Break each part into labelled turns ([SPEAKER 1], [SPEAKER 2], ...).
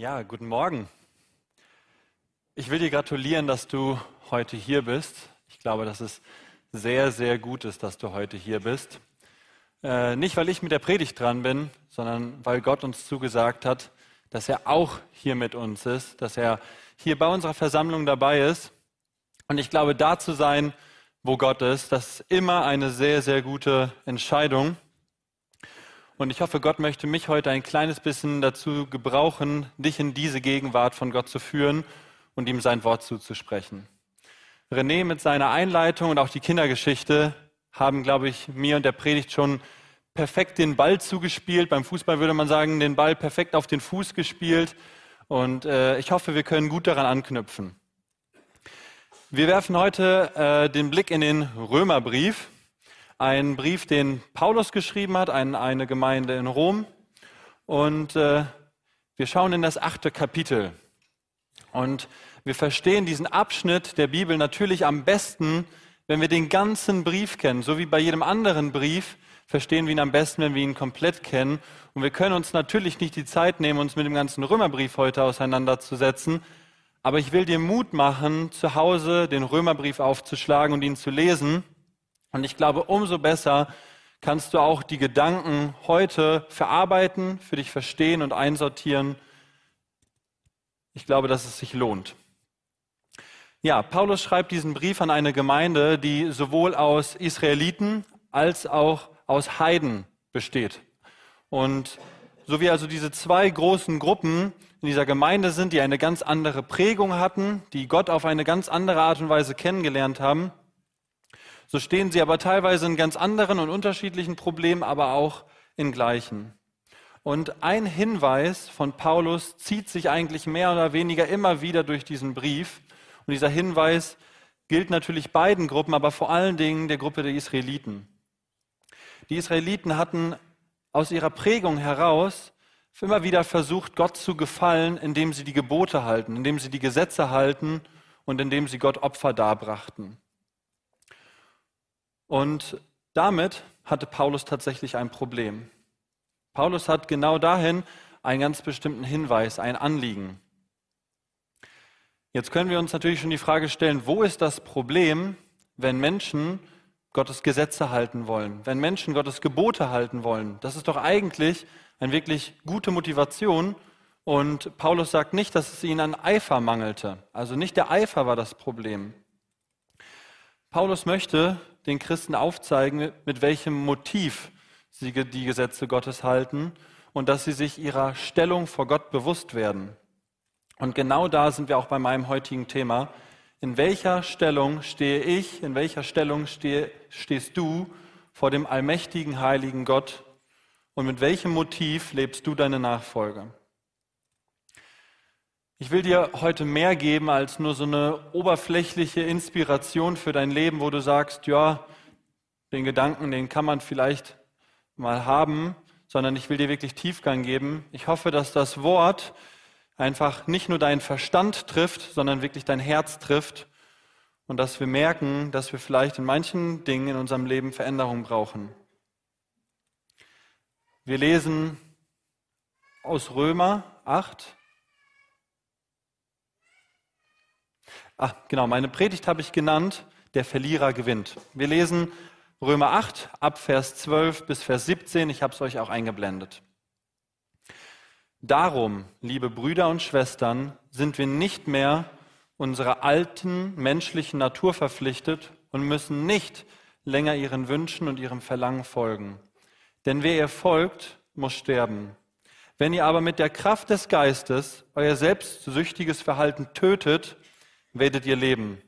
[SPEAKER 1] Ja, guten Morgen. Ich will dir gratulieren, dass du heute hier bist. Ich glaube, dass es sehr, sehr gut ist, dass du heute hier bist. Äh, nicht, weil ich mit der Predigt dran bin, sondern weil Gott uns zugesagt hat, dass er auch hier mit uns ist, dass er hier bei unserer Versammlung dabei ist. Und ich glaube, da zu sein, wo Gott ist, das ist immer eine sehr, sehr gute Entscheidung. Und ich hoffe, Gott möchte mich heute ein kleines bisschen dazu gebrauchen, dich in diese Gegenwart von Gott zu führen und ihm sein Wort zuzusprechen. René mit seiner Einleitung und auch die Kindergeschichte haben, glaube ich, mir und der Predigt schon perfekt den Ball zugespielt. Beim Fußball würde man sagen, den Ball perfekt auf den Fuß gespielt. Und äh, ich hoffe, wir können gut daran anknüpfen. Wir werfen heute äh, den Blick in den Römerbrief ein Brief, den Paulus geschrieben hat an eine Gemeinde in Rom. Und äh, wir schauen in das achte Kapitel. Und wir verstehen diesen Abschnitt der Bibel natürlich am besten, wenn wir den ganzen Brief kennen. So wie bei jedem anderen Brief verstehen wir ihn am besten, wenn wir ihn komplett kennen. Und wir können uns natürlich nicht die Zeit nehmen, uns mit dem ganzen Römerbrief heute auseinanderzusetzen. Aber ich will dir Mut machen, zu Hause den Römerbrief aufzuschlagen und ihn zu lesen und ich glaube, umso besser kannst du auch die Gedanken heute verarbeiten, für dich verstehen und einsortieren. Ich glaube, dass es sich lohnt. Ja, Paulus schreibt diesen Brief an eine Gemeinde, die sowohl aus Israeliten als auch aus Heiden besteht. Und so wie also diese zwei großen Gruppen in dieser Gemeinde sind, die eine ganz andere Prägung hatten, die Gott auf eine ganz andere Art und Weise kennengelernt haben, so stehen sie aber teilweise in ganz anderen und unterschiedlichen Problemen, aber auch in gleichen. Und ein Hinweis von Paulus zieht sich eigentlich mehr oder weniger immer wieder durch diesen Brief. Und dieser Hinweis gilt natürlich beiden Gruppen, aber vor allen Dingen der Gruppe der Israeliten. Die Israeliten hatten aus ihrer Prägung heraus immer wieder versucht, Gott zu gefallen, indem sie die Gebote halten, indem sie die Gesetze halten und indem sie Gott Opfer darbrachten. Und damit hatte Paulus tatsächlich ein Problem. Paulus hat genau dahin einen ganz bestimmten Hinweis, ein Anliegen. Jetzt können wir uns natürlich schon die Frage stellen, wo ist das Problem, wenn Menschen Gottes Gesetze halten wollen, wenn Menschen Gottes Gebote halten wollen? Das ist doch eigentlich eine wirklich gute Motivation. Und Paulus sagt nicht, dass es ihnen an Eifer mangelte. Also nicht der Eifer war das Problem. Paulus möchte den Christen aufzeigen, mit welchem Motiv sie die Gesetze Gottes halten und dass sie sich ihrer Stellung vor Gott bewusst werden. Und genau da sind wir auch bei meinem heutigen Thema. In welcher Stellung stehe ich, in welcher Stellung stehe, stehst du vor dem allmächtigen, heiligen Gott und mit welchem Motiv lebst du deine Nachfolge? Ich will dir heute mehr geben als nur so eine oberflächliche Inspiration für dein Leben, wo du sagst, ja, den Gedanken, den kann man vielleicht mal haben, sondern ich will dir wirklich Tiefgang geben. Ich hoffe, dass das Wort einfach nicht nur deinen Verstand trifft, sondern wirklich dein Herz trifft und dass wir merken, dass wir vielleicht in manchen Dingen in unserem Leben Veränderung brauchen. Wir lesen aus Römer 8, Ach, genau, meine Predigt habe ich genannt, der Verlierer gewinnt. Wir lesen Römer 8 ab Vers 12 bis Vers 17, ich habe es euch auch eingeblendet. Darum, liebe Brüder und Schwestern, sind wir nicht mehr unserer alten menschlichen Natur verpflichtet und müssen nicht länger ihren Wünschen und ihrem Verlangen folgen. Denn wer ihr folgt, muss sterben. Wenn ihr aber mit der Kraft des Geistes euer selbstsüchtiges Verhalten tötet, werdet ihr leben.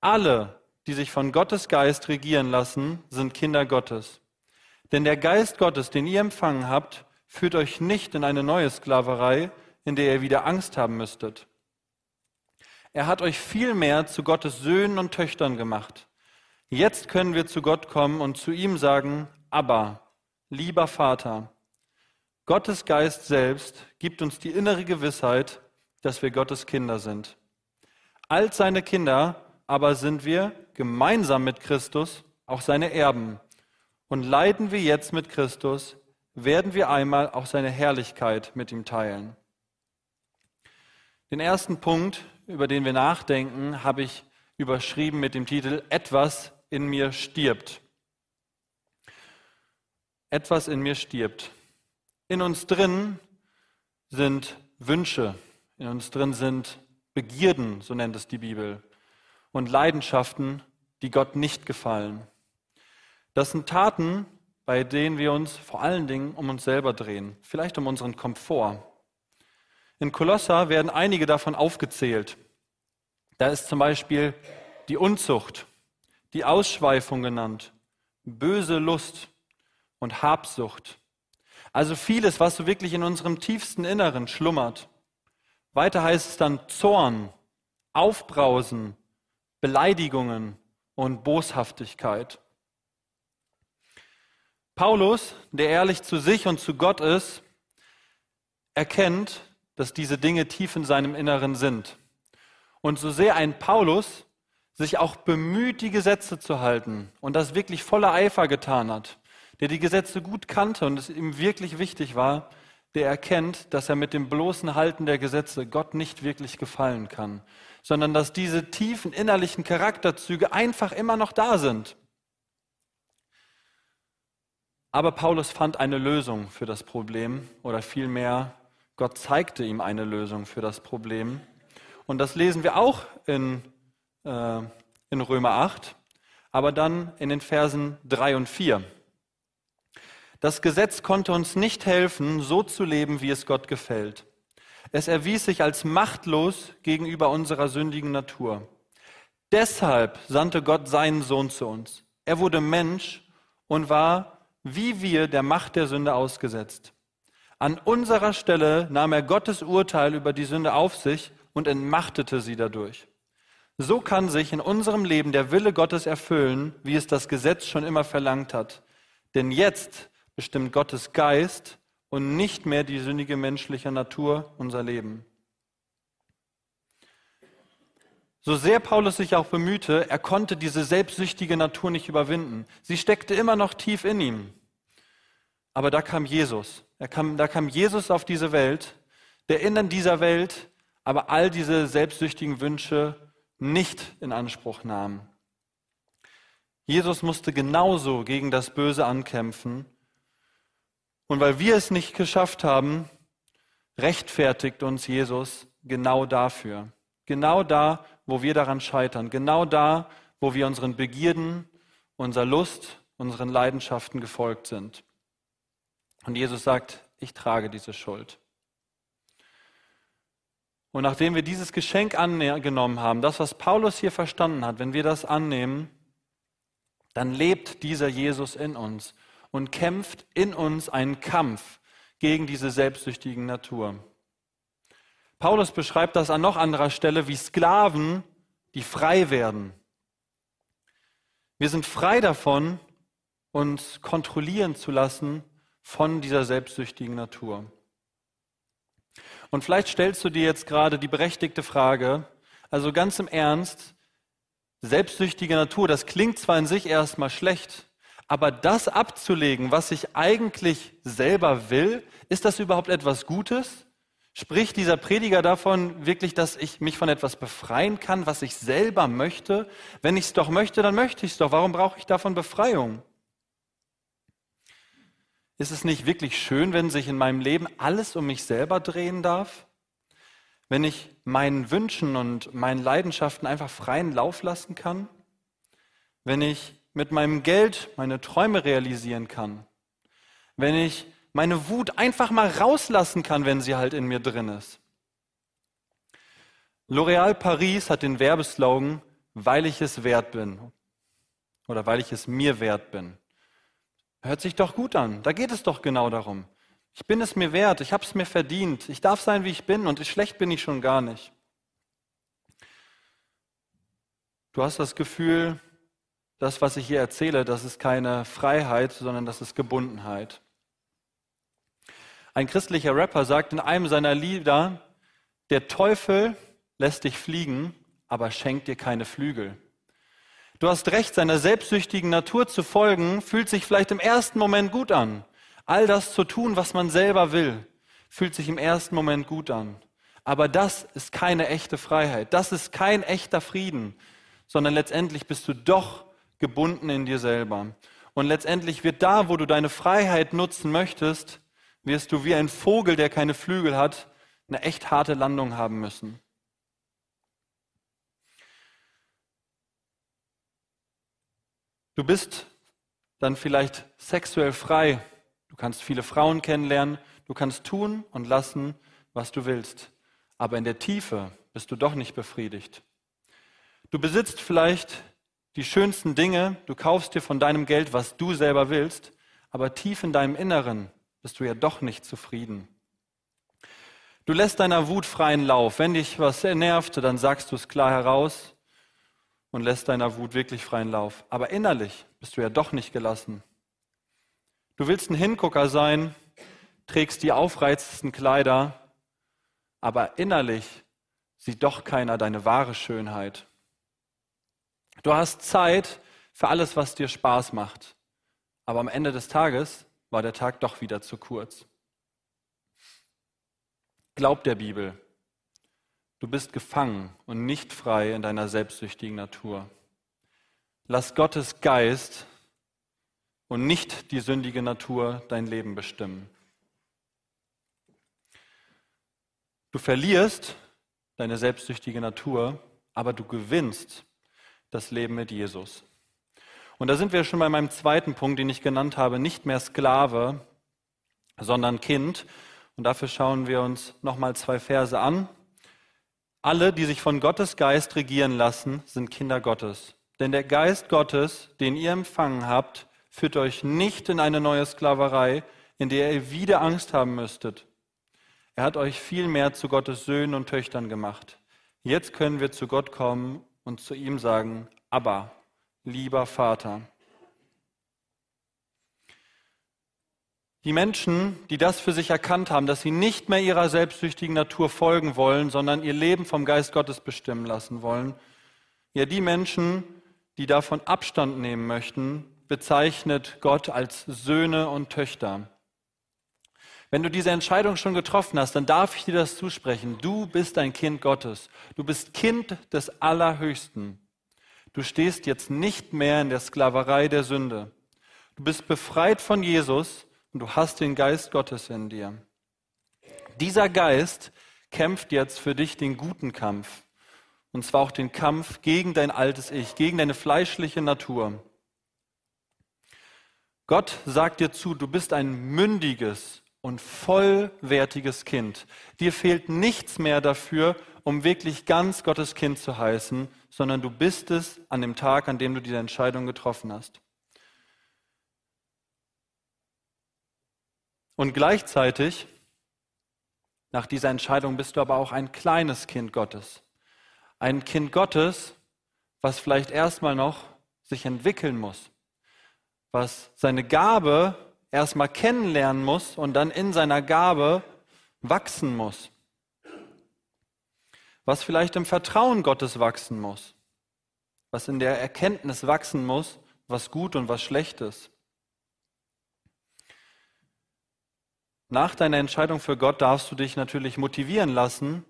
[SPEAKER 1] Alle, die sich von Gottes Geist regieren lassen, sind Kinder Gottes. Denn der Geist Gottes, den ihr empfangen habt, führt euch nicht in eine neue Sklaverei, in der ihr wieder Angst haben müsstet. Er hat euch vielmehr zu Gottes Söhnen und Töchtern gemacht. Jetzt können wir zu Gott kommen und zu ihm sagen, aber, lieber Vater, Gottes Geist selbst gibt uns die innere Gewissheit, dass wir Gottes Kinder sind. Als seine Kinder aber sind wir gemeinsam mit Christus auch seine Erben. Und leiden wir jetzt mit Christus, werden wir einmal auch seine Herrlichkeit mit ihm teilen. Den ersten Punkt, über den wir nachdenken, habe ich überschrieben mit dem Titel Etwas in mir stirbt. Etwas in mir stirbt. In uns drin sind Wünsche, in uns drin sind Begierden, so nennt es die Bibel, und Leidenschaften, die Gott nicht gefallen. Das sind Taten, bei denen wir uns vor allen Dingen um uns selber drehen, vielleicht um unseren Komfort. In Kolosser werden einige davon aufgezählt. Da ist zum Beispiel die Unzucht, die Ausschweifung genannt, böse Lust und Habsucht. Also vieles, was so wirklich in unserem tiefsten Inneren schlummert. Weiter heißt es dann Zorn, Aufbrausen, Beleidigungen und Boshaftigkeit. Paulus, der ehrlich zu sich und zu Gott ist, erkennt, dass diese Dinge tief in seinem Inneren sind. Und so sehr ein Paulus sich auch bemüht, die Gesetze zu halten und das wirklich voller Eifer getan hat, der die Gesetze gut kannte und es ihm wirklich wichtig war, der erkennt, dass er mit dem bloßen Halten der Gesetze Gott nicht wirklich gefallen kann, sondern dass diese tiefen innerlichen Charakterzüge einfach immer noch da sind. Aber Paulus fand eine Lösung für das Problem oder vielmehr Gott zeigte ihm eine Lösung für das Problem. Und das lesen wir auch in, äh, in Römer 8, aber dann in den Versen 3 und 4. Das Gesetz konnte uns nicht helfen, so zu leben, wie es Gott gefällt. Es erwies sich als machtlos gegenüber unserer sündigen Natur. Deshalb sandte Gott seinen Sohn zu uns. Er wurde Mensch und war wie wir der Macht der Sünde ausgesetzt. An unserer Stelle nahm er Gottes Urteil über die Sünde auf sich und entmachtete sie dadurch. So kann sich in unserem Leben der Wille Gottes erfüllen, wie es das Gesetz schon immer verlangt hat. Denn jetzt bestimmt Gottes Geist und nicht mehr die sündige menschliche Natur unser Leben. So sehr Paulus sich auch bemühte, er konnte diese selbstsüchtige Natur nicht überwinden. Sie steckte immer noch tief in ihm. Aber da kam Jesus. Kam, da kam Jesus auf diese Welt, der in dieser Welt aber all diese selbstsüchtigen Wünsche nicht in Anspruch nahm. Jesus musste genauso gegen das Böse ankämpfen. Und weil wir es nicht geschafft haben, rechtfertigt uns Jesus genau dafür. Genau da, wo wir daran scheitern. Genau da, wo wir unseren Begierden, unserer Lust, unseren Leidenschaften gefolgt sind. Und Jesus sagt, ich trage diese Schuld. Und nachdem wir dieses Geschenk angenommen haben, das, was Paulus hier verstanden hat, wenn wir das annehmen, dann lebt dieser Jesus in uns und kämpft in uns einen Kampf gegen diese selbstsüchtigen Natur. Paulus beschreibt das an noch anderer Stelle wie Sklaven, die frei werden. Wir sind frei davon, uns kontrollieren zu lassen von dieser selbstsüchtigen Natur. Und vielleicht stellst du dir jetzt gerade die berechtigte Frage, also ganz im Ernst, selbstsüchtige Natur, das klingt zwar in sich erstmal schlecht, aber das abzulegen, was ich eigentlich selber will, ist das überhaupt etwas Gutes? Spricht dieser Prediger davon wirklich, dass ich mich von etwas befreien kann, was ich selber möchte? Wenn ich es doch möchte, dann möchte ich es doch. Warum brauche ich davon Befreiung? Ist es nicht wirklich schön, wenn sich in meinem Leben alles um mich selber drehen darf? Wenn ich meinen Wünschen und meinen Leidenschaften einfach freien Lauf lassen kann? Wenn ich mit meinem Geld meine Träume realisieren kann? Wenn ich meine Wut einfach mal rauslassen kann, wenn sie halt in mir drin ist? L'Oréal Paris hat den Werbeslogan, weil ich es wert bin oder weil ich es mir wert bin. Hört sich doch gut an. Da geht es doch genau darum. Ich bin es mir wert, ich habe es mir verdient, ich darf sein, wie ich bin und schlecht bin ich schon gar nicht. Du hast das Gefühl, das, was ich hier erzähle, das ist keine Freiheit, sondern das ist Gebundenheit. Ein christlicher Rapper sagt in einem seiner Lieder, der Teufel lässt dich fliegen, aber schenkt dir keine Flügel. Du hast recht, seiner selbstsüchtigen Natur zu folgen, fühlt sich vielleicht im ersten Moment gut an. All das zu tun, was man selber will, fühlt sich im ersten Moment gut an. Aber das ist keine echte Freiheit. Das ist kein echter Frieden, sondern letztendlich bist du doch gebunden in dir selber. Und letztendlich wird da, wo du deine Freiheit nutzen möchtest, wirst du wie ein Vogel, der keine Flügel hat, eine echt harte Landung haben müssen. Du bist dann vielleicht sexuell frei. Du kannst viele Frauen kennenlernen. Du kannst tun und lassen, was du willst. Aber in der Tiefe bist du doch nicht befriedigt. Du besitzt vielleicht die schönsten Dinge. Du kaufst dir von deinem Geld, was du selber willst. Aber tief in deinem Inneren bist du ja doch nicht zufrieden. Du lässt deiner Wut freien Lauf. Wenn dich was nervt, dann sagst du es klar heraus und lässt deiner Wut wirklich freien Lauf. Aber innerlich bist du ja doch nicht gelassen. Du willst ein Hingucker sein, trägst die aufreizendsten Kleider, aber innerlich sieht doch keiner deine wahre Schönheit. Du hast Zeit für alles, was dir Spaß macht, aber am Ende des Tages war der Tag doch wieder zu kurz. Glaub der Bibel, Du bist gefangen und nicht frei in deiner selbstsüchtigen Natur. Lass Gottes Geist und nicht die sündige Natur dein Leben bestimmen. Du verlierst deine selbstsüchtige Natur, aber du gewinnst das Leben mit Jesus. Und da sind wir schon bei meinem zweiten Punkt, den ich genannt habe, nicht mehr Sklave, sondern Kind. Und dafür schauen wir uns nochmal zwei Verse an. Alle, die sich von Gottes Geist regieren lassen, sind Kinder Gottes. Denn der Geist Gottes, den ihr empfangen habt, führt euch nicht in eine neue Sklaverei, in der ihr wieder Angst haben müsstet. Er hat euch vielmehr zu Gottes Söhnen und Töchtern gemacht. Jetzt können wir zu Gott kommen und zu ihm sagen, aber, lieber Vater. Die Menschen, die das für sich erkannt haben, dass sie nicht mehr ihrer selbstsüchtigen Natur folgen wollen, sondern ihr Leben vom Geist Gottes bestimmen lassen wollen, ja die Menschen, die davon Abstand nehmen möchten, bezeichnet Gott als Söhne und Töchter. Wenn du diese Entscheidung schon getroffen hast, dann darf ich dir das zusprechen. Du bist ein Kind Gottes. Du bist Kind des Allerhöchsten. Du stehst jetzt nicht mehr in der Sklaverei der Sünde. Du bist befreit von Jesus und du hast den Geist Gottes in dir. Dieser Geist kämpft jetzt für dich den guten Kampf. Und zwar auch den Kampf gegen dein altes Ich, gegen deine fleischliche Natur. Gott sagt dir zu, du bist ein mündiges und vollwertiges Kind. Dir fehlt nichts mehr dafür, um wirklich ganz Gottes Kind zu heißen, sondern du bist es an dem Tag, an dem du diese Entscheidung getroffen hast. Und gleichzeitig, nach dieser Entscheidung bist du aber auch ein kleines Kind Gottes. Ein Kind Gottes, was vielleicht erstmal noch sich entwickeln muss, was seine Gabe erstmal kennenlernen muss und dann in seiner Gabe wachsen muss, was vielleicht im Vertrauen Gottes wachsen muss, was in der Erkenntnis wachsen muss, was gut und was schlecht ist. Nach deiner Entscheidung für Gott darfst du dich natürlich motivieren lassen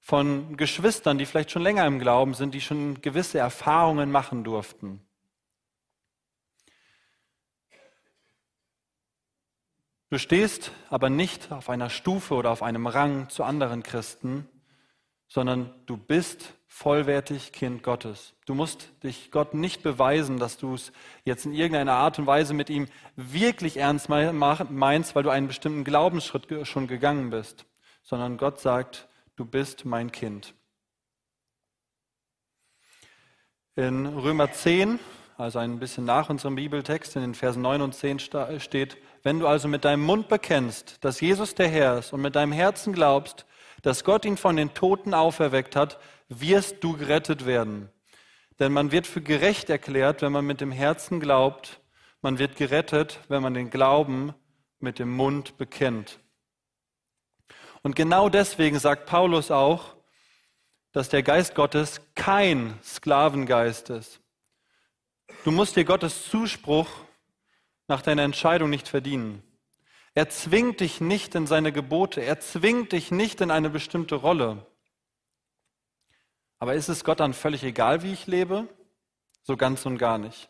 [SPEAKER 1] von Geschwistern, die vielleicht schon länger im Glauben sind, die schon gewisse Erfahrungen machen durften. Du stehst aber nicht auf einer Stufe oder auf einem Rang zu anderen Christen, sondern du bist vollwertig Kind Gottes. Du musst dich Gott nicht beweisen, dass du es jetzt in irgendeiner Art und Weise mit ihm wirklich ernst meinst, weil du einen bestimmten Glaubensschritt schon gegangen bist, sondern Gott sagt, du bist mein Kind. In Römer 10, also ein bisschen nach unserem Bibeltext, in den Versen 9 und 10 steht, wenn du also mit deinem Mund bekennst, dass Jesus der Herr ist und mit deinem Herzen glaubst, dass Gott ihn von den Toten auferweckt hat, wirst du gerettet werden. Denn man wird für gerecht erklärt, wenn man mit dem Herzen glaubt. Man wird gerettet, wenn man den Glauben mit dem Mund bekennt. Und genau deswegen sagt Paulus auch, dass der Geist Gottes kein Sklavengeist ist. Du musst dir Gottes Zuspruch nach deiner Entscheidung nicht verdienen. Er zwingt dich nicht in seine Gebote. Er zwingt dich nicht in eine bestimmte Rolle. Aber ist es Gott dann völlig egal, wie ich lebe? So ganz und gar nicht.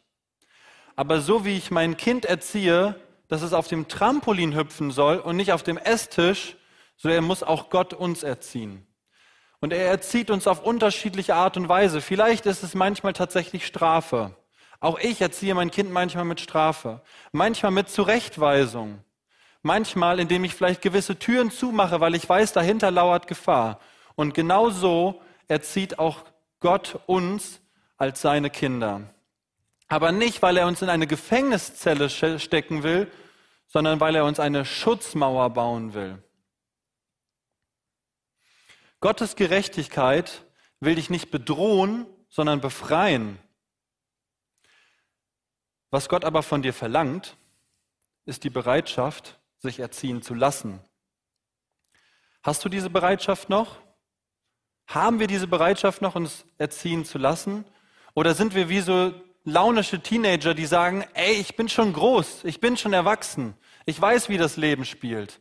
[SPEAKER 1] Aber so wie ich mein Kind erziehe, dass es auf dem Trampolin hüpfen soll und nicht auf dem Esstisch, so er muss auch Gott uns erziehen. Und er erzieht uns auf unterschiedliche Art und Weise. Vielleicht ist es manchmal tatsächlich Strafe. Auch ich erziehe mein Kind manchmal mit Strafe, manchmal mit Zurechtweisung, manchmal indem ich vielleicht gewisse Türen zumache, weil ich weiß, dahinter lauert Gefahr. Und genau so erzieht auch Gott uns als seine Kinder. Aber nicht, weil er uns in eine Gefängniszelle stecken will, sondern weil er uns eine Schutzmauer bauen will. Gottes Gerechtigkeit will dich nicht bedrohen, sondern befreien. Was Gott aber von dir verlangt, ist die Bereitschaft, sich erziehen zu lassen. Hast du diese Bereitschaft noch? Haben wir diese Bereitschaft noch, uns erziehen zu lassen? Oder sind wir wie so launische Teenager, die sagen, ey, ich bin schon groß, ich bin schon erwachsen, ich weiß, wie das Leben spielt.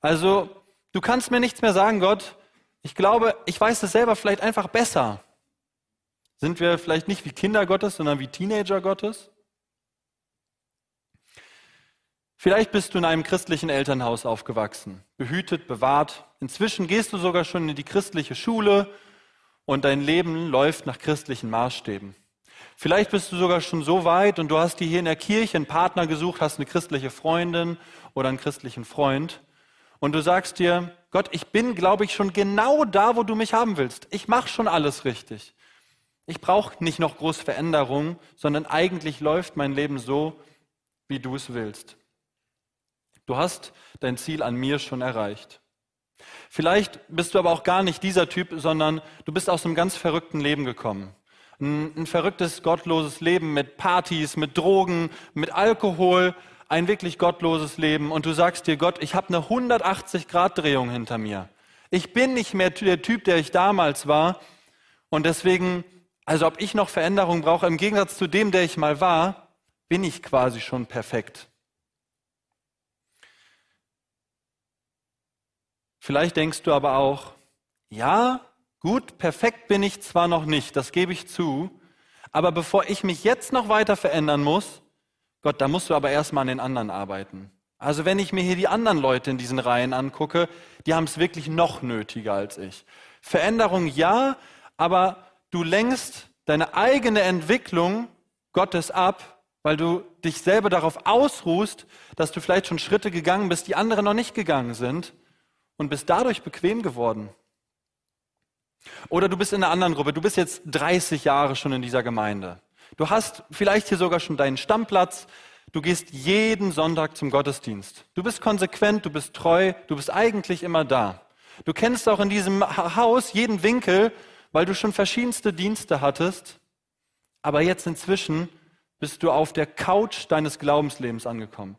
[SPEAKER 1] Also, du kannst mir nichts mehr sagen, Gott. Ich glaube, ich weiß es selber vielleicht einfach besser. Sind wir vielleicht nicht wie Kinder Gottes, sondern wie Teenager Gottes? Vielleicht bist du in einem christlichen Elternhaus aufgewachsen, behütet, bewahrt. Inzwischen gehst du sogar schon in die christliche Schule und dein Leben läuft nach christlichen Maßstäben. Vielleicht bist du sogar schon so weit und du hast dir hier in der Kirche einen Partner gesucht, hast eine christliche Freundin oder einen christlichen Freund und du sagst dir, Gott, ich bin, glaube ich, schon genau da, wo du mich haben willst. Ich mache schon alles richtig. Ich brauche nicht noch groß Veränderung, sondern eigentlich läuft mein Leben so, wie du es willst. Du hast dein Ziel an mir schon erreicht. Vielleicht bist du aber auch gar nicht dieser Typ, sondern du bist aus einem ganz verrückten Leben gekommen. Ein, ein verrücktes, gottloses Leben mit Partys, mit Drogen, mit Alkohol, ein wirklich gottloses Leben. Und du sagst dir, Gott, ich habe eine 180-Grad-Drehung hinter mir. Ich bin nicht mehr der Typ, der ich damals war. Und deswegen, also ob ich noch Veränderung brauche, im Gegensatz zu dem, der ich mal war, bin ich quasi schon perfekt. Vielleicht denkst du aber auch, ja, gut, perfekt bin ich zwar noch nicht, das gebe ich zu, aber bevor ich mich jetzt noch weiter verändern muss, Gott, da musst du aber erstmal an den anderen arbeiten. Also wenn ich mir hier die anderen Leute in diesen Reihen angucke, die haben es wirklich noch nötiger als ich. Veränderung ja, aber du lenkst deine eigene Entwicklung Gottes ab, weil du dich selber darauf ausruhst, dass du vielleicht schon Schritte gegangen bist, die andere noch nicht gegangen sind und bist dadurch bequem geworden. Oder du bist in einer anderen Gruppe, du bist jetzt 30 Jahre schon in dieser Gemeinde. Du hast vielleicht hier sogar schon deinen Stammplatz, du gehst jeden Sonntag zum Gottesdienst. Du bist konsequent, du bist treu, du bist eigentlich immer da. Du kennst auch in diesem Haus jeden Winkel, weil du schon verschiedenste Dienste hattest, aber jetzt inzwischen bist du auf der Couch deines Glaubenslebens angekommen.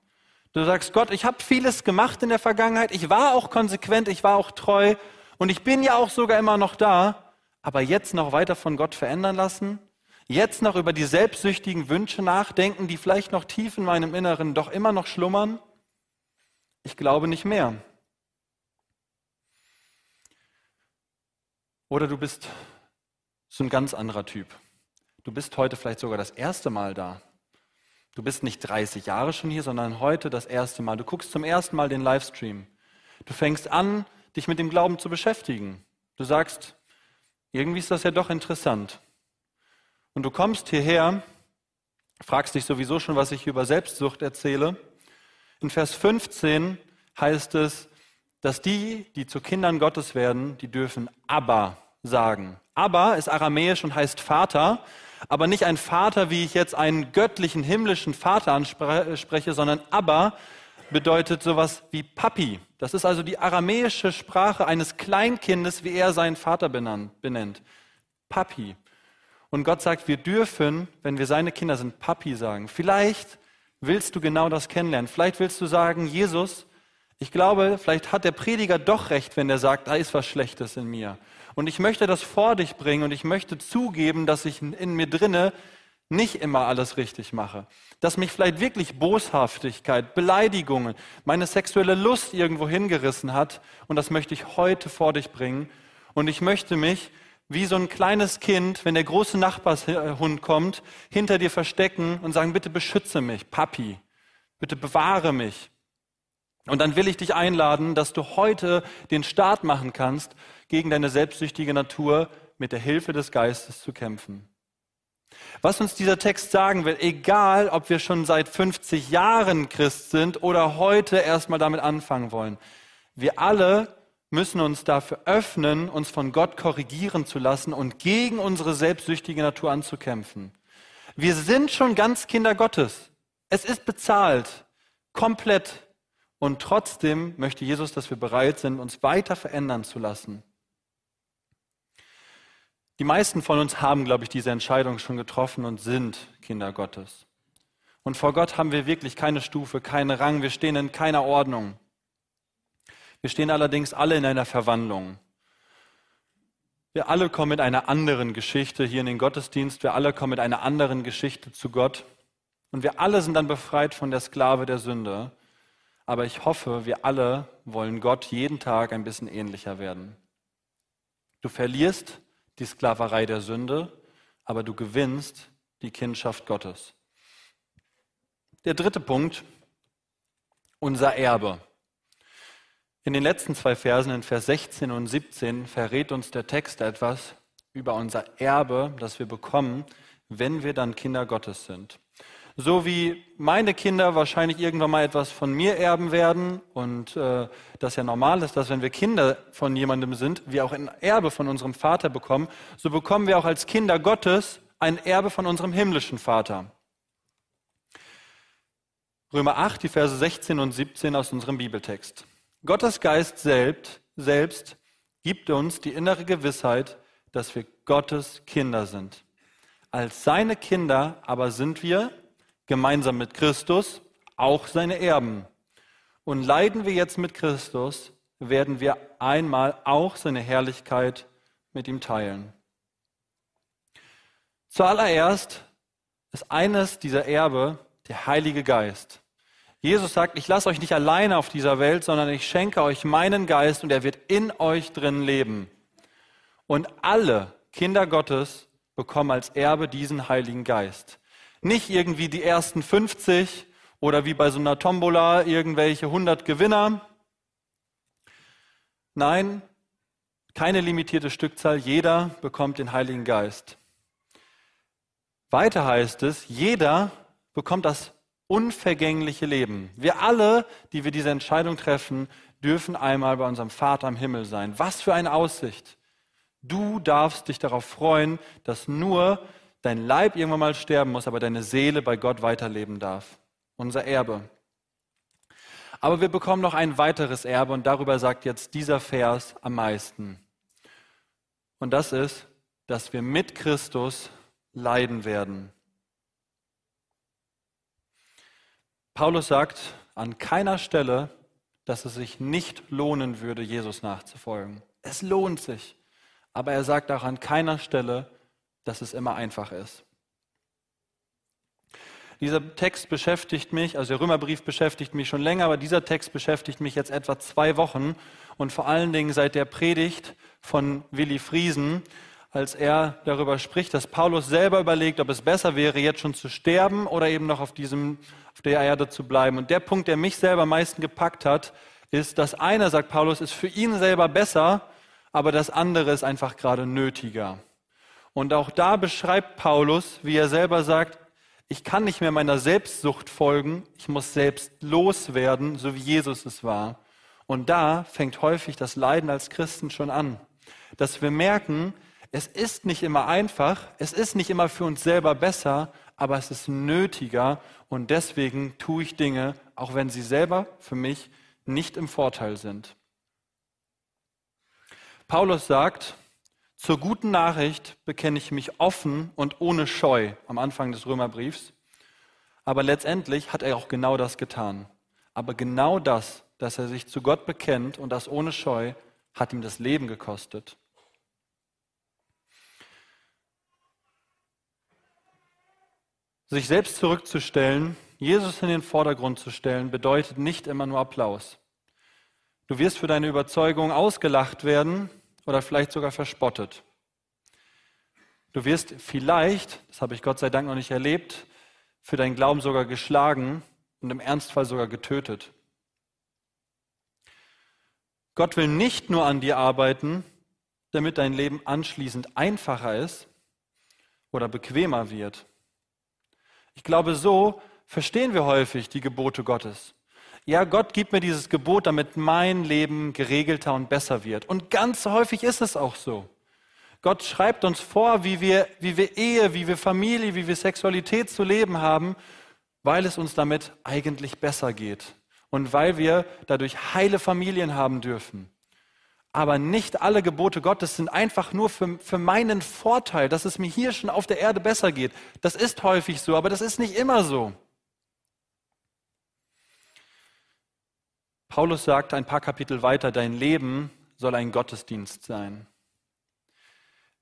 [SPEAKER 1] Du sagst, Gott, ich habe vieles gemacht in der Vergangenheit, ich war auch konsequent, ich war auch treu und ich bin ja auch sogar immer noch da, aber jetzt noch weiter von Gott verändern lassen, jetzt noch über die selbstsüchtigen Wünsche nachdenken, die vielleicht noch tief in meinem Inneren doch immer noch schlummern? Ich glaube nicht mehr. Oder du bist so ein ganz anderer Typ. Du bist heute vielleicht sogar das erste Mal da. Du bist nicht 30 Jahre schon hier, sondern heute das erste Mal. Du guckst zum ersten Mal den Livestream. Du fängst an, dich mit dem Glauben zu beschäftigen. Du sagst, irgendwie ist das ja doch interessant. Und du kommst hierher, fragst dich sowieso schon, was ich über Selbstsucht erzähle. In Vers 15 heißt es, dass die, die zu Kindern Gottes werden, die dürfen Abba sagen. Abba ist aramäisch und heißt Vater aber nicht ein Vater, wie ich jetzt einen göttlichen, himmlischen Vater anspreche, sondern Abba bedeutet sowas wie Papi. Das ist also die aramäische Sprache eines Kleinkindes, wie er seinen Vater benennt. Papi. Und Gott sagt, wir dürfen, wenn wir seine Kinder sind, Papi sagen. Vielleicht willst du genau das kennenlernen. Vielleicht willst du sagen, Jesus, ich glaube, vielleicht hat der Prediger doch recht, wenn er sagt, da ist was Schlechtes in mir. Und ich möchte das vor dich bringen und ich möchte zugeben, dass ich in mir drinne nicht immer alles richtig mache, dass mich vielleicht wirklich Boshaftigkeit, Beleidigungen, meine sexuelle Lust irgendwo hingerissen hat und das möchte ich heute vor dich bringen. Und ich möchte mich wie so ein kleines Kind, wenn der große Nachbarshund kommt, hinter dir verstecken und sagen, bitte beschütze mich, Papi, bitte bewahre mich. Und dann will ich dich einladen, dass du heute den Start machen kannst, gegen deine selbstsüchtige Natur mit der Hilfe des Geistes zu kämpfen. Was uns dieser Text sagen will, egal ob wir schon seit 50 Jahren Christ sind oder heute erstmal damit anfangen wollen, wir alle müssen uns dafür öffnen, uns von Gott korrigieren zu lassen und gegen unsere selbstsüchtige Natur anzukämpfen. Wir sind schon ganz Kinder Gottes. Es ist bezahlt, komplett. Und trotzdem möchte Jesus, dass wir bereit sind, uns weiter verändern zu lassen. Die meisten von uns haben, glaube ich, diese Entscheidung schon getroffen und sind Kinder Gottes. Und vor Gott haben wir wirklich keine Stufe, keinen Rang, wir stehen in keiner Ordnung. Wir stehen allerdings alle in einer Verwandlung. Wir alle kommen mit einer anderen Geschichte hier in den Gottesdienst. Wir alle kommen mit einer anderen Geschichte zu Gott. Und wir alle sind dann befreit von der Sklave der Sünde. Aber ich hoffe, wir alle wollen Gott jeden Tag ein bisschen ähnlicher werden. Du verlierst die Sklaverei der Sünde, aber du gewinnst die Kindschaft Gottes. Der dritte Punkt, unser Erbe. In den letzten zwei Versen, in Vers 16 und 17, verrät uns der Text etwas über unser Erbe, das wir bekommen, wenn wir dann Kinder Gottes sind. So wie meine Kinder wahrscheinlich irgendwann mal etwas von mir erben werden und äh, das ja normal ist, dass wenn wir Kinder von jemandem sind, wir auch ein Erbe von unserem Vater bekommen, so bekommen wir auch als Kinder Gottes ein Erbe von unserem himmlischen Vater. Römer 8, die Verse 16 und 17 aus unserem Bibeltext. Gottes Geist selbst, selbst gibt uns die innere Gewissheit, dass wir Gottes Kinder sind. Als seine Kinder aber sind wir gemeinsam mit Christus auch seine Erben. Und leiden wir jetzt mit Christus, werden wir einmal auch seine Herrlichkeit mit ihm teilen. Zuallererst ist eines dieser Erbe der Heilige Geist. Jesus sagt, ich lasse euch nicht alleine auf dieser Welt, sondern ich schenke euch meinen Geist und er wird in euch drin leben. Und alle Kinder Gottes bekommen als Erbe diesen Heiligen Geist. Nicht irgendwie die ersten 50 oder wie bei so einer Tombola irgendwelche 100 Gewinner. Nein, keine limitierte Stückzahl, jeder bekommt den Heiligen Geist. Weiter heißt es, jeder bekommt das unvergängliche Leben. Wir alle, die wir diese Entscheidung treffen, dürfen einmal bei unserem Vater im Himmel sein. Was für eine Aussicht. Du darfst dich darauf freuen, dass nur dein Leib irgendwann mal sterben muss, aber deine Seele bei Gott weiterleben darf. Unser Erbe. Aber wir bekommen noch ein weiteres Erbe und darüber sagt jetzt dieser Vers am meisten. Und das ist, dass wir mit Christus leiden werden. Paulus sagt an keiner Stelle, dass es sich nicht lohnen würde, Jesus nachzufolgen. Es lohnt sich. Aber er sagt auch an keiner Stelle, dass es immer einfach ist. Dieser Text beschäftigt mich, also der Römerbrief beschäftigt mich schon länger, aber dieser Text beschäftigt mich jetzt etwa zwei Wochen und vor allen Dingen seit der Predigt von Willi Friesen, als er darüber spricht, dass Paulus selber überlegt, ob es besser wäre, jetzt schon zu sterben oder eben noch auf, diesem, auf der Erde zu bleiben. Und der Punkt, der mich selber am meisten gepackt hat, ist, dass einer, sagt Paulus, ist für ihn selber besser, aber das andere ist einfach gerade nötiger. Und auch da beschreibt Paulus, wie er selber sagt, ich kann nicht mehr meiner Selbstsucht folgen, ich muss selbst loswerden, so wie Jesus es war. Und da fängt häufig das Leiden als Christen schon an, dass wir merken, es ist nicht immer einfach, es ist nicht immer für uns selber besser, aber es ist nötiger und deswegen tue ich Dinge, auch wenn sie selber für mich nicht im Vorteil sind. Paulus sagt, zur guten Nachricht bekenne ich mich offen und ohne Scheu am Anfang des Römerbriefs, aber letztendlich hat er auch genau das getan. Aber genau das, dass er sich zu Gott bekennt und das ohne Scheu, hat ihm das Leben gekostet. Sich selbst zurückzustellen, Jesus in den Vordergrund zu stellen, bedeutet nicht immer nur Applaus. Du wirst für deine Überzeugung ausgelacht werden oder vielleicht sogar verspottet. Du wirst vielleicht, das habe ich Gott sei Dank noch nicht erlebt, für deinen Glauben sogar geschlagen und im Ernstfall sogar getötet. Gott will nicht nur an dir arbeiten, damit dein Leben anschließend einfacher ist oder bequemer wird. Ich glaube, so verstehen wir häufig die Gebote Gottes. Ja, Gott gibt mir dieses Gebot, damit mein Leben geregelter und besser wird. Und ganz häufig ist es auch so. Gott schreibt uns vor, wie wir, wie wir Ehe, wie wir Familie, wie wir Sexualität zu leben haben, weil es uns damit eigentlich besser geht und weil wir dadurch heile Familien haben dürfen. Aber nicht alle Gebote Gottes sind einfach nur für, für meinen Vorteil, dass es mir hier schon auf der Erde besser geht. Das ist häufig so, aber das ist nicht immer so. Paulus sagt ein paar Kapitel weiter, dein Leben soll ein Gottesdienst sein.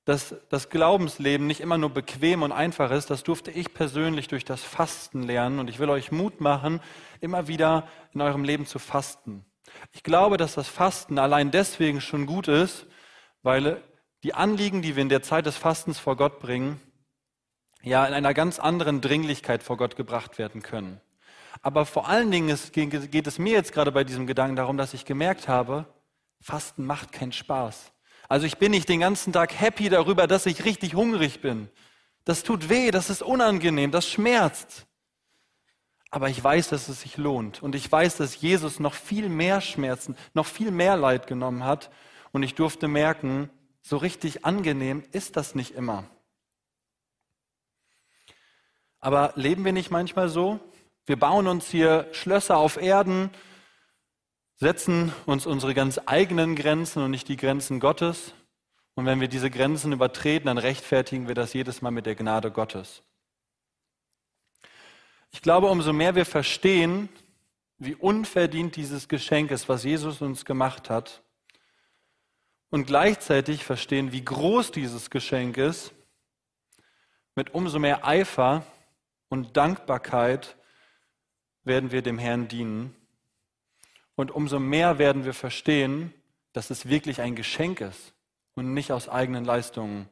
[SPEAKER 1] Dass das Glaubensleben nicht immer nur bequem und einfach ist, das durfte ich persönlich durch das Fasten lernen und ich will euch Mut machen, immer wieder in eurem Leben zu fasten. Ich glaube, dass das Fasten allein deswegen schon gut ist, weil die Anliegen, die wir in der Zeit des Fastens vor Gott bringen, ja in einer ganz anderen Dringlichkeit vor Gott gebracht werden können. Aber vor allen Dingen geht es mir jetzt gerade bei diesem Gedanken darum, dass ich gemerkt habe, Fasten macht keinen Spaß. Also ich bin nicht den ganzen Tag happy darüber, dass ich richtig hungrig bin. Das tut weh, das ist unangenehm, das schmerzt. Aber ich weiß, dass es sich lohnt. Und ich weiß, dass Jesus noch viel mehr Schmerzen, noch viel mehr Leid genommen hat. Und ich durfte merken, so richtig angenehm ist das nicht immer. Aber leben wir nicht manchmal so? Wir bauen uns hier Schlösser auf Erden, setzen uns unsere ganz eigenen Grenzen und nicht die Grenzen Gottes. Und wenn wir diese Grenzen übertreten, dann rechtfertigen wir das jedes Mal mit der Gnade Gottes. Ich glaube, umso mehr wir verstehen, wie unverdient dieses Geschenk ist, was Jesus uns gemacht hat, und gleichzeitig verstehen, wie groß dieses Geschenk ist, mit umso mehr Eifer und Dankbarkeit werden wir dem Herrn dienen. Und umso mehr werden wir verstehen, dass es wirklich ein Geschenk ist und nicht aus eigenen Leistungen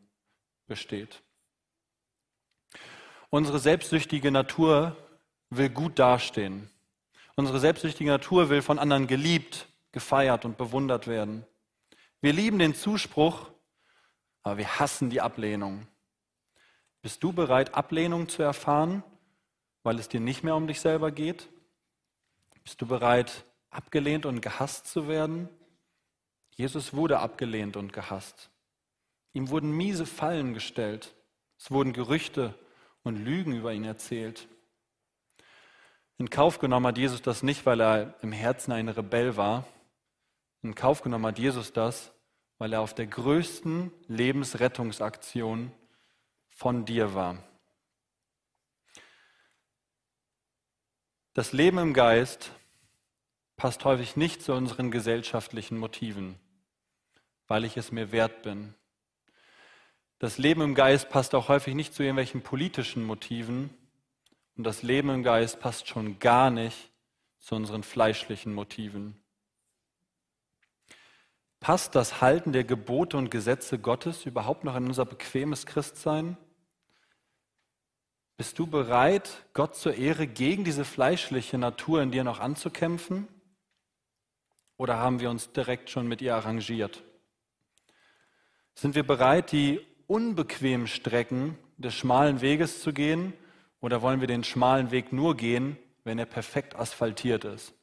[SPEAKER 1] besteht. Unsere selbstsüchtige Natur will gut dastehen. Unsere selbstsüchtige Natur will von anderen geliebt, gefeiert und bewundert werden. Wir lieben den Zuspruch, aber wir hassen die Ablehnung. Bist du bereit, Ablehnung zu erfahren, weil es dir nicht mehr um dich selber geht? Bist du bereit, abgelehnt und gehasst zu werden? Jesus wurde abgelehnt und gehasst. Ihm wurden miese Fallen gestellt. Es wurden Gerüchte und Lügen über ihn erzählt. In Kauf genommen hat Jesus das nicht, weil er im Herzen ein Rebell war. In Kauf genommen hat Jesus das, weil er auf der größten Lebensrettungsaktion von dir war. Das Leben im Geist passt häufig nicht zu unseren gesellschaftlichen Motiven, weil ich es mir wert bin. Das Leben im Geist passt auch häufig nicht zu irgendwelchen politischen Motiven, und das Leben im Geist passt schon gar nicht zu unseren fleischlichen Motiven. Passt das Halten der Gebote und Gesetze Gottes überhaupt noch in unser bequemes Christsein? Bist du bereit, Gott zur Ehre gegen diese fleischliche Natur in dir noch anzukämpfen? Oder haben wir uns direkt schon mit ihr arrangiert? Sind wir bereit, die unbequemen Strecken des schmalen Weges zu gehen oder wollen wir den schmalen Weg nur gehen, wenn er perfekt asphaltiert ist?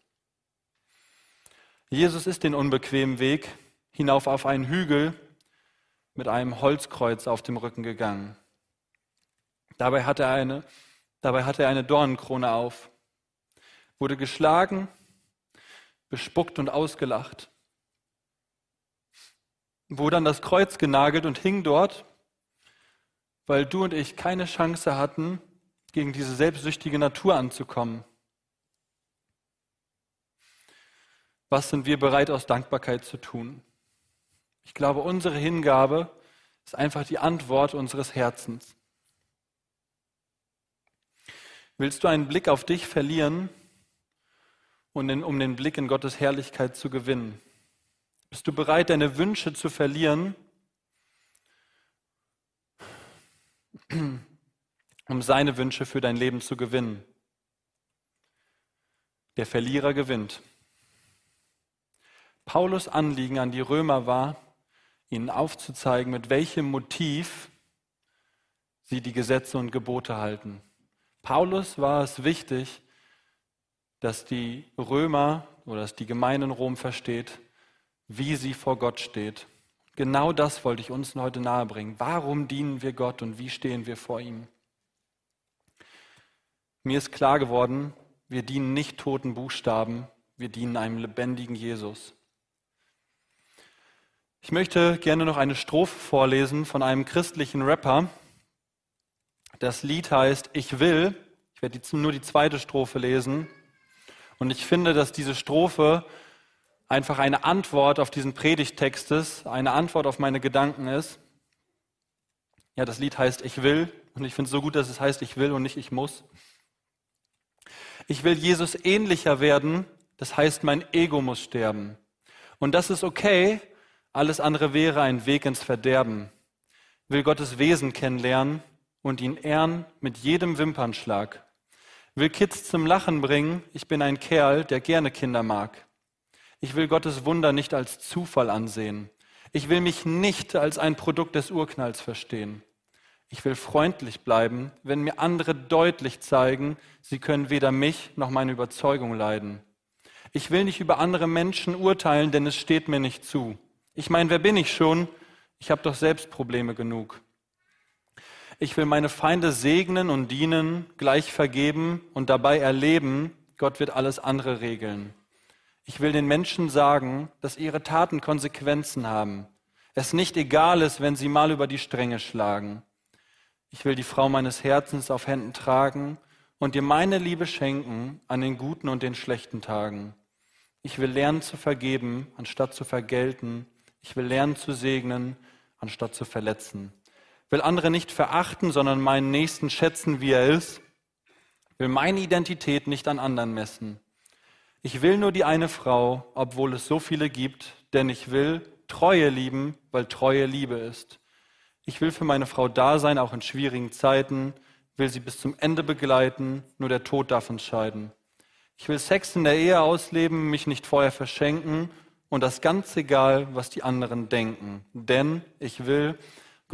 [SPEAKER 1] Jesus ist den unbequemen Weg hinauf auf einen Hügel mit einem Holzkreuz auf dem Rücken gegangen. Dabei hatte er eine, dabei hatte er eine Dornenkrone auf, wurde geschlagen, bespuckt und ausgelacht, wurde an das Kreuz genagelt und hing dort, weil du und ich keine Chance hatten, gegen diese selbstsüchtige Natur anzukommen? Was sind wir bereit aus Dankbarkeit zu tun? Ich glaube, unsere Hingabe ist einfach die Antwort unseres Herzens. Willst du einen Blick auf dich verlieren, um den Blick in Gottes Herrlichkeit zu gewinnen? Bist du bereit, deine Wünsche zu verlieren, um seine Wünsche für dein Leben zu gewinnen? Der Verlierer gewinnt. Paulus Anliegen an die Römer war, ihnen aufzuzeigen, mit welchem Motiv sie die Gesetze und Gebote halten. Paulus war es wichtig, dass die Römer oder dass die Gemeinde in Rom versteht, wie sie vor Gott steht. Genau das wollte ich uns heute nahebringen. Warum dienen wir Gott und wie stehen wir vor ihm? Mir ist klar geworden, wir dienen nicht toten Buchstaben, wir dienen einem lebendigen Jesus. Ich möchte gerne noch eine Strophe vorlesen von einem christlichen Rapper. Das Lied heißt Ich will. Ich werde nur die zweite Strophe lesen. Und ich finde, dass diese Strophe einfach eine Antwort auf diesen Predigtext ist, eine Antwort auf meine Gedanken ist. Ja, das Lied heißt Ich will. Und ich finde es so gut, dass es heißt Ich will und nicht Ich muss. Ich will Jesus ähnlicher werden. Das heißt, mein Ego muss sterben. Und das ist okay, alles andere wäre ein Weg ins Verderben. Will Gottes Wesen kennenlernen und ihn ehren mit jedem Wimpernschlag. Will Kids zum Lachen bringen, ich bin ein Kerl, der gerne Kinder mag. Ich will Gottes Wunder nicht als Zufall ansehen. Ich will mich nicht als ein Produkt des Urknalls verstehen. Ich will freundlich bleiben, wenn mir andere deutlich zeigen, sie können weder mich noch meine Überzeugung leiden. Ich will nicht über andere Menschen urteilen, denn es steht mir nicht zu. Ich meine, wer bin ich schon? Ich habe doch selbst Probleme genug. Ich will meine Feinde segnen und dienen, gleich vergeben und dabei erleben, Gott wird alles andere regeln. Ich will den Menschen sagen, dass ihre Taten Konsequenzen haben. Es nicht egal ist, wenn sie mal über die Stränge schlagen. Ich will die Frau meines Herzens auf Händen tragen und dir meine Liebe schenken an den guten und den schlechten Tagen. Ich will lernen zu vergeben, anstatt zu vergelten ich will lernen zu segnen, anstatt zu verletzen. Will andere nicht verachten, sondern meinen Nächsten schätzen, wie er ist. Will meine Identität nicht an anderen messen. Ich will nur die eine Frau, obwohl es so viele gibt, denn ich will Treue lieben, weil Treue Liebe ist. Ich will für meine Frau da sein, auch in schwierigen Zeiten, will sie bis zum Ende begleiten, nur der Tod darf uns scheiden. Ich will Sex in der Ehe ausleben, mich nicht vorher verschenken und das ganz egal, was die anderen denken. Denn ich will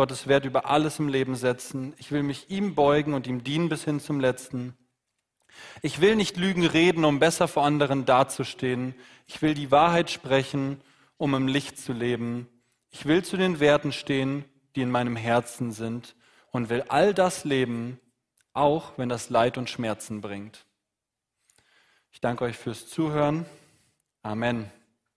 [SPEAKER 1] Gottes Wert über alles im Leben setzen. Ich will mich ihm beugen und ihm dienen bis hin zum Letzten. Ich will nicht Lügen reden, um besser vor anderen dazustehen. Ich will die Wahrheit sprechen, um im Licht zu leben. Ich will zu den Werten stehen, die in meinem Herzen sind und will all das leben, auch wenn das Leid und Schmerzen bringt. Ich danke euch fürs Zuhören. Amen.